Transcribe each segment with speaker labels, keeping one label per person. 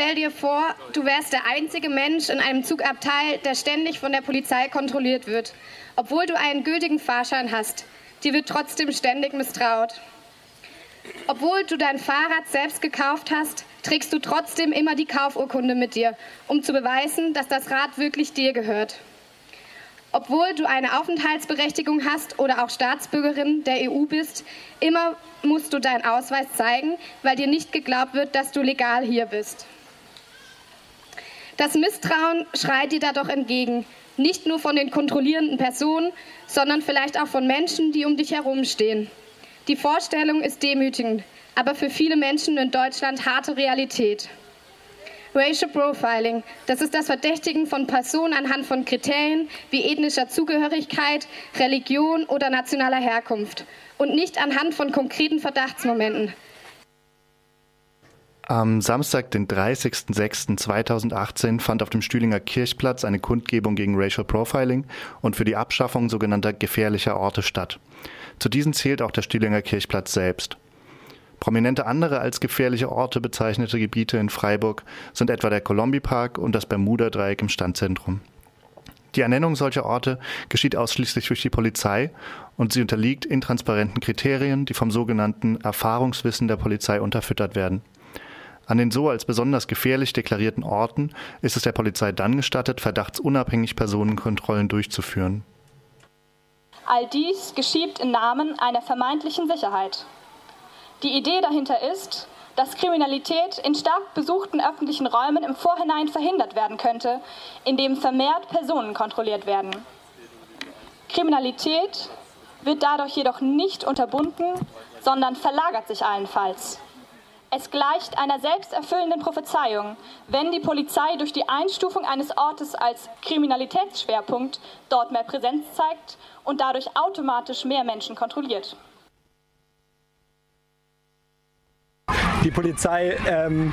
Speaker 1: stell dir vor, du wärst der einzige Mensch in einem Zugabteil, der ständig von der Polizei kontrolliert wird, obwohl du einen gültigen Fahrschein hast. Dir wird trotzdem ständig misstraut. Obwohl du dein Fahrrad selbst gekauft hast, trägst du trotzdem immer die Kaufurkunde mit dir, um zu beweisen, dass das Rad wirklich dir gehört. Obwohl du eine Aufenthaltsberechtigung hast oder auch Staatsbürgerin der EU bist, immer musst du deinen Ausweis zeigen, weil dir nicht geglaubt wird, dass du legal hier bist. Das Misstrauen schreit dir da doch entgegen, nicht nur von den kontrollierenden Personen, sondern vielleicht auch von Menschen, die um dich herumstehen. Die Vorstellung ist demütigend, aber für viele Menschen in Deutschland harte Realität. Racial Profiling, das ist das Verdächtigen von Personen anhand von Kriterien wie ethnischer Zugehörigkeit, Religion oder nationaler Herkunft und nicht anhand von konkreten Verdachtsmomenten.
Speaker 2: Am Samstag, den 30.06.2018, fand auf dem Stühlinger Kirchplatz eine Kundgebung gegen Racial Profiling und für die Abschaffung sogenannter gefährlicher Orte statt. Zu diesen zählt auch der Stühlinger Kirchplatz selbst. Prominente andere als gefährliche Orte bezeichnete Gebiete in Freiburg sind etwa der Colombi-Park und das Bermuda-Dreieck im Standzentrum. Die Ernennung solcher Orte geschieht ausschließlich durch die Polizei und sie unterliegt intransparenten Kriterien, die vom sogenannten Erfahrungswissen der Polizei unterfüttert werden. An den so als besonders gefährlich deklarierten Orten ist es der Polizei dann gestattet, verdachtsunabhängig Personenkontrollen durchzuführen.
Speaker 3: All dies geschieht im Namen einer vermeintlichen Sicherheit. Die Idee dahinter ist, dass Kriminalität in stark besuchten öffentlichen Räumen im Vorhinein verhindert werden könnte, indem vermehrt Personen kontrolliert werden. Kriminalität wird dadurch jedoch nicht unterbunden, sondern verlagert sich allenfalls. Es gleicht einer selbsterfüllenden Prophezeiung, wenn die Polizei durch die Einstufung eines Ortes als Kriminalitätsschwerpunkt dort mehr Präsenz zeigt und dadurch automatisch mehr Menschen kontrolliert.
Speaker 4: Die Polizei ähm,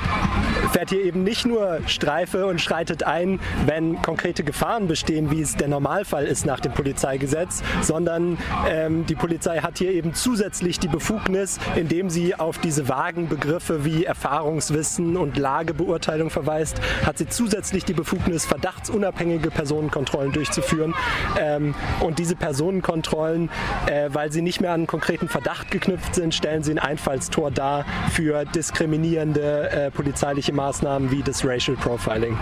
Speaker 4: fährt hier eben nicht nur Streife und schreitet ein, wenn konkrete Gefahren bestehen, wie es der Normalfall ist nach dem Polizeigesetz, sondern ähm, die Polizei hat hier eben zusätzlich die Befugnis, indem sie auf diese vagen Begriffe wie Erfahrungswissen und Lagebeurteilung verweist, hat sie zusätzlich die Befugnis, verdachtsunabhängige Personenkontrollen durchzuführen. Ähm, und diese Personenkontrollen, äh, weil sie nicht mehr an einen konkreten Verdacht geknüpft sind, stellen sie ein Einfallstor dar für diskriminierende äh, polizeiliche Maßnahmen wie das Racial Profiling.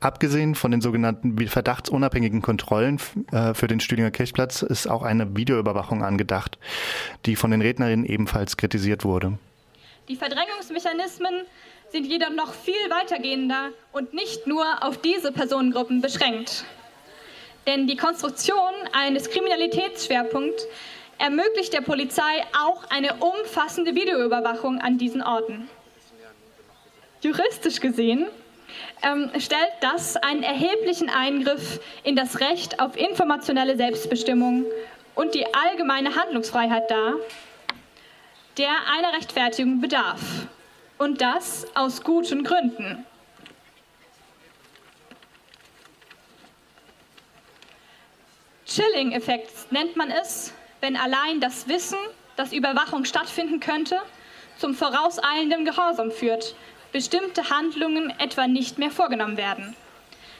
Speaker 2: Abgesehen von den sogenannten verdachtsunabhängigen Kontrollen äh, für den Stühlinger Kirchplatz ist auch eine Videoüberwachung angedacht, die von den Rednerinnen ebenfalls kritisiert wurde.
Speaker 3: Die Verdrängungsmechanismen sind jedoch noch viel weitergehender und nicht nur auf diese Personengruppen beschränkt. Denn die Konstruktion eines Kriminalitätsschwerpunkts ermöglicht der Polizei auch eine umfassende Videoüberwachung an diesen Orten. Juristisch gesehen ähm, stellt das einen erheblichen Eingriff in das Recht auf informationelle Selbstbestimmung und die allgemeine Handlungsfreiheit dar, der einer Rechtfertigung bedarf. Und das aus guten Gründen. Chilling-Effekt nennt man es, wenn allein das Wissen, dass Überwachung stattfinden könnte, zum vorauseilenden Gehorsam führt, bestimmte Handlungen etwa nicht mehr vorgenommen werden.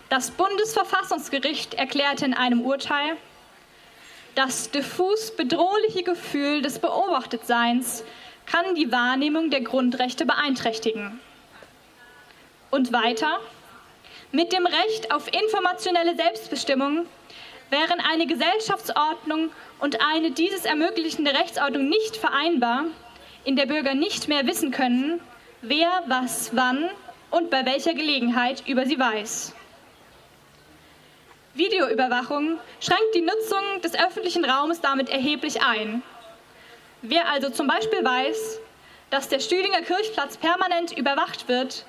Speaker 3: Das Bundesverfassungsgericht erklärte in einem Urteil, das diffus bedrohliche Gefühl des Beobachtetseins kann die Wahrnehmung der Grundrechte beeinträchtigen. Und weiter, mit dem Recht auf informationelle Selbstbestimmung wären eine Gesellschaftsordnung und eine dieses ermöglichende Rechtsordnung nicht vereinbar, in der Bürger nicht mehr wissen können, wer was wann und bei welcher Gelegenheit über sie weiß. Videoüberwachung schränkt die Nutzung des öffentlichen Raumes damit erheblich ein. Wer also zum Beispiel weiß, dass der Stühlinger Kirchplatz permanent überwacht wird,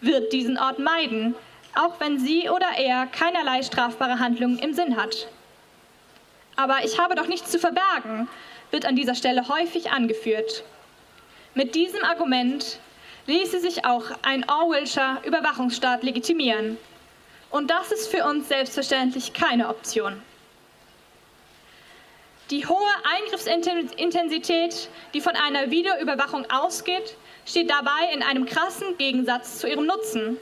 Speaker 3: wird diesen Ort meiden, auch wenn sie oder er keinerlei strafbare Handlungen im Sinn hat. Aber ich habe doch nichts zu verbergen, wird an dieser Stelle häufig angeführt. Mit diesem Argument ließe sich auch ein Orwellscher Überwachungsstaat legitimieren. Und das ist für uns selbstverständlich keine Option. Die hohe Eingriffsintensität, die von einer Videoüberwachung ausgeht, steht dabei in einem krassen Gegensatz zu ihrem Nutzen.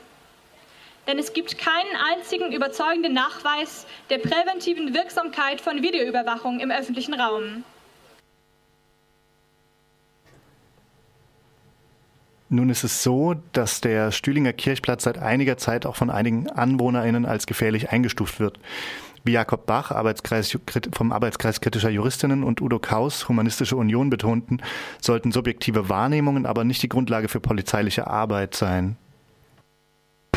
Speaker 3: Denn es gibt keinen einzigen überzeugenden Nachweis der präventiven Wirksamkeit von Videoüberwachung im öffentlichen Raum.
Speaker 2: Nun ist es so, dass der Stühlinger Kirchplatz seit einiger Zeit auch von einigen AnwohnerInnen als gefährlich eingestuft wird. Wie Jakob Bach Arbeitskreis, vom Arbeitskreis kritischer Juristinnen und Udo Kaus Humanistische Union betonten, sollten subjektive Wahrnehmungen aber nicht die Grundlage für polizeiliche Arbeit sein.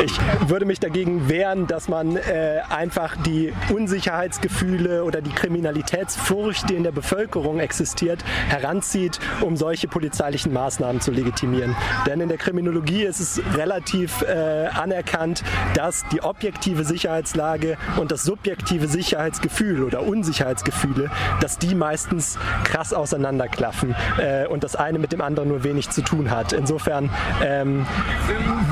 Speaker 4: Ich würde mich dagegen wehren, dass man äh, einfach die Unsicherheitsgefühle oder die Kriminalitätsfurcht, die in der Bevölkerung existiert, heranzieht, um solche polizeilichen Maßnahmen zu legitimieren. Denn in der Kriminologie ist es relativ äh, anerkannt, dass die objektive Sicherheitslage und das subjektive Sicherheitsgefühl oder Unsicherheitsgefühle, dass die meistens krass auseinanderklaffen äh, und das eine mit dem anderen nur wenig zu tun hat. Insofern ähm,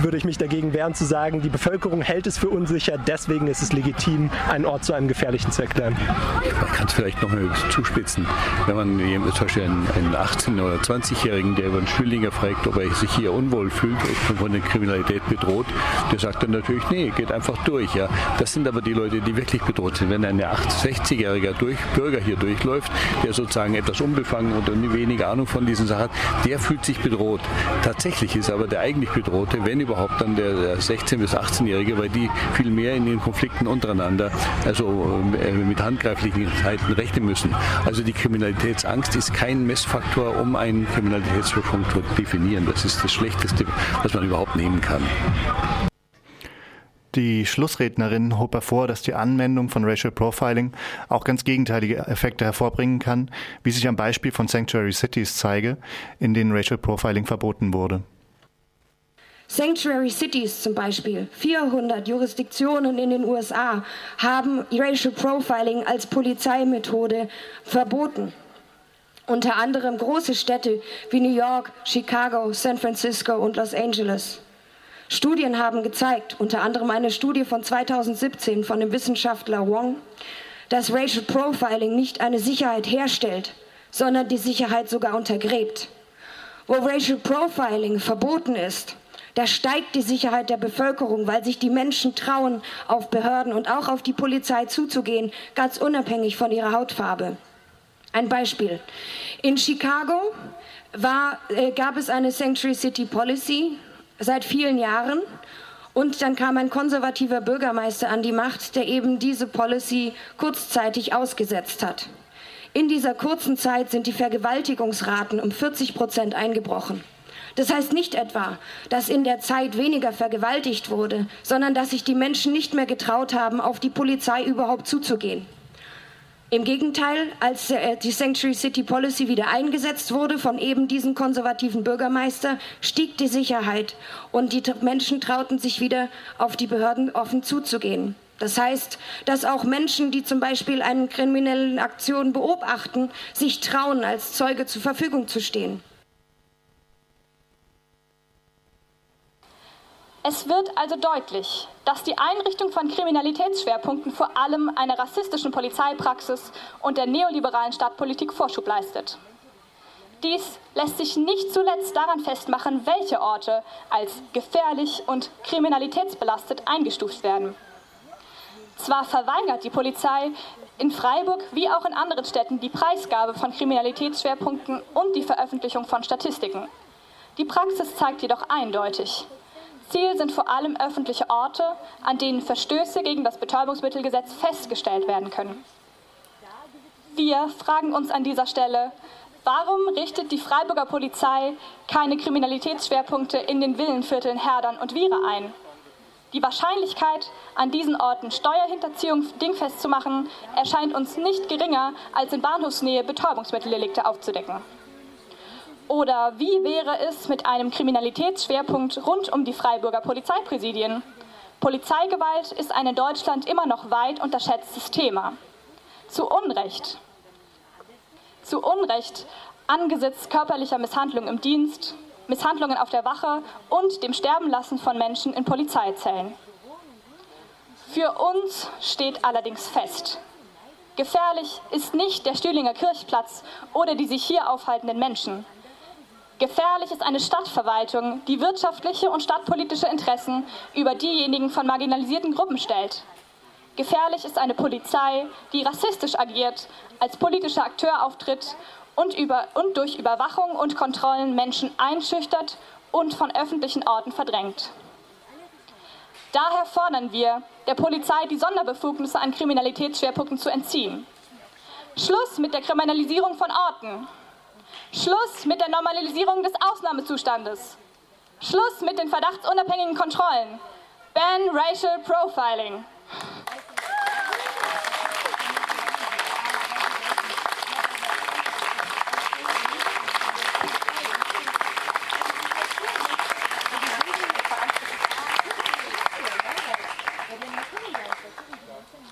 Speaker 4: würde ich mich dagegen wehren zu sagen, sagen, die Bevölkerung hält es für unsicher, deswegen ist es legitim, einen Ort zu einem gefährlichen zu erklären.
Speaker 5: Man kann es vielleicht noch mal zuspitzen. Wenn man zum Beispiel einen, einen 18- oder 20-Jährigen, der über einen Schülinger fragt, ob er sich hier unwohl fühlt, ob von der Kriminalität bedroht, der sagt dann natürlich, nee, geht einfach durch. Ja. Das sind aber die Leute, die wirklich bedroht sind. Wenn ein 60-jähriger durch, Bürger hier durchläuft, der sozusagen etwas unbefangen und weniger Ahnung von diesen Sachen hat, der fühlt sich bedroht. Tatsächlich ist aber der eigentlich Bedrohte, wenn überhaupt dann der, der 60 16- bis 18-Jährige, weil die viel mehr in den Konflikten untereinander, also äh, mit handgreiflichen Zeiten rechnen müssen. Also die Kriminalitätsangst ist kein Messfaktor, um einen Kriminalitätsschwerpunkt zu definieren. Das ist das Schlechteste, was man überhaupt nehmen kann.
Speaker 2: Die Schlussrednerin hob hervor, dass die Anwendung von Racial Profiling auch ganz gegenteilige Effekte hervorbringen kann, wie sich am Beispiel von Sanctuary Cities zeige, in denen Racial Profiling verboten wurde.
Speaker 6: Sanctuary Cities zum Beispiel, 400 Jurisdiktionen in den USA haben Racial Profiling als Polizeimethode verboten. Unter anderem große Städte wie New York, Chicago, San Francisco und Los Angeles. Studien haben gezeigt, unter anderem eine Studie von 2017 von dem Wissenschaftler Wong, dass Racial Profiling nicht eine Sicherheit herstellt, sondern die Sicherheit sogar untergräbt. Wo Racial Profiling verboten ist, da steigt die Sicherheit der Bevölkerung, weil sich die Menschen trauen, auf Behörden und auch auf die Polizei zuzugehen, ganz unabhängig von ihrer Hautfarbe. Ein Beispiel. In Chicago war, äh, gab es eine Sanctuary City Policy seit vielen Jahren. Und dann kam ein konservativer Bürgermeister an die Macht, der eben diese Policy kurzzeitig ausgesetzt hat. In dieser kurzen Zeit sind die Vergewaltigungsraten um 40 Prozent eingebrochen. Das heißt nicht etwa, dass in der Zeit weniger vergewaltigt wurde, sondern dass sich die Menschen nicht mehr getraut haben, auf die Polizei überhaupt zuzugehen. Im Gegenteil, als äh, die Sanctuary City Policy wieder eingesetzt wurde von eben diesem konservativen Bürgermeister, stieg die Sicherheit und die Menschen trauten sich wieder, auf die Behörden offen zuzugehen. Das heißt, dass auch Menschen, die zum Beispiel eine kriminelle Aktion beobachten, sich trauen, als Zeuge zur Verfügung zu stehen.
Speaker 3: Es wird also deutlich, dass die Einrichtung von Kriminalitätsschwerpunkten vor allem einer rassistischen Polizeipraxis und der neoliberalen Stadtpolitik Vorschub leistet. Dies lässt sich nicht zuletzt daran festmachen, welche Orte als gefährlich und kriminalitätsbelastet eingestuft werden. Zwar verweigert die Polizei in Freiburg wie auch in anderen Städten die Preisgabe von Kriminalitätsschwerpunkten und die Veröffentlichung von Statistiken. Die Praxis zeigt jedoch eindeutig, Ziel sind vor allem öffentliche Orte, an denen Verstöße gegen das Betäubungsmittelgesetz festgestellt werden können. Wir fragen uns an dieser Stelle, warum richtet die Freiburger Polizei keine Kriminalitätsschwerpunkte in den Villenvierteln Herdern und Wiere ein? Die Wahrscheinlichkeit, an diesen Orten Steuerhinterziehung dingfest zu machen, erscheint uns nicht geringer, als in Bahnhofsnähe Betäubungsmitteldelikte aufzudecken. Oder wie wäre es mit einem Kriminalitätsschwerpunkt rund um die Freiburger Polizeipräsidien? Polizeigewalt ist ein in Deutschland immer noch weit unterschätztes Thema. Zu Unrecht. Zu Unrecht angesichts körperlicher Misshandlung im Dienst, Misshandlungen auf der Wache und dem Sterbenlassen von Menschen in Polizeizellen. Für uns steht allerdings fest, gefährlich ist nicht der Stühlinger Kirchplatz oder die sich hier aufhaltenden Menschen. Gefährlich ist eine Stadtverwaltung, die wirtschaftliche und stadtpolitische Interessen über diejenigen von marginalisierten Gruppen stellt. Gefährlich ist eine Polizei, die rassistisch agiert, als politischer Akteur auftritt und, über, und durch Überwachung und Kontrollen Menschen einschüchtert und von öffentlichen Orten verdrängt. Daher fordern wir, der Polizei die Sonderbefugnisse an Kriminalitätsschwerpunkten zu entziehen. Schluss mit der Kriminalisierung von Orten. Schluss mit der Normalisierung des Ausnahmezustandes. Schluss mit den verdachtsunabhängigen Kontrollen. Ban Racial Profiling.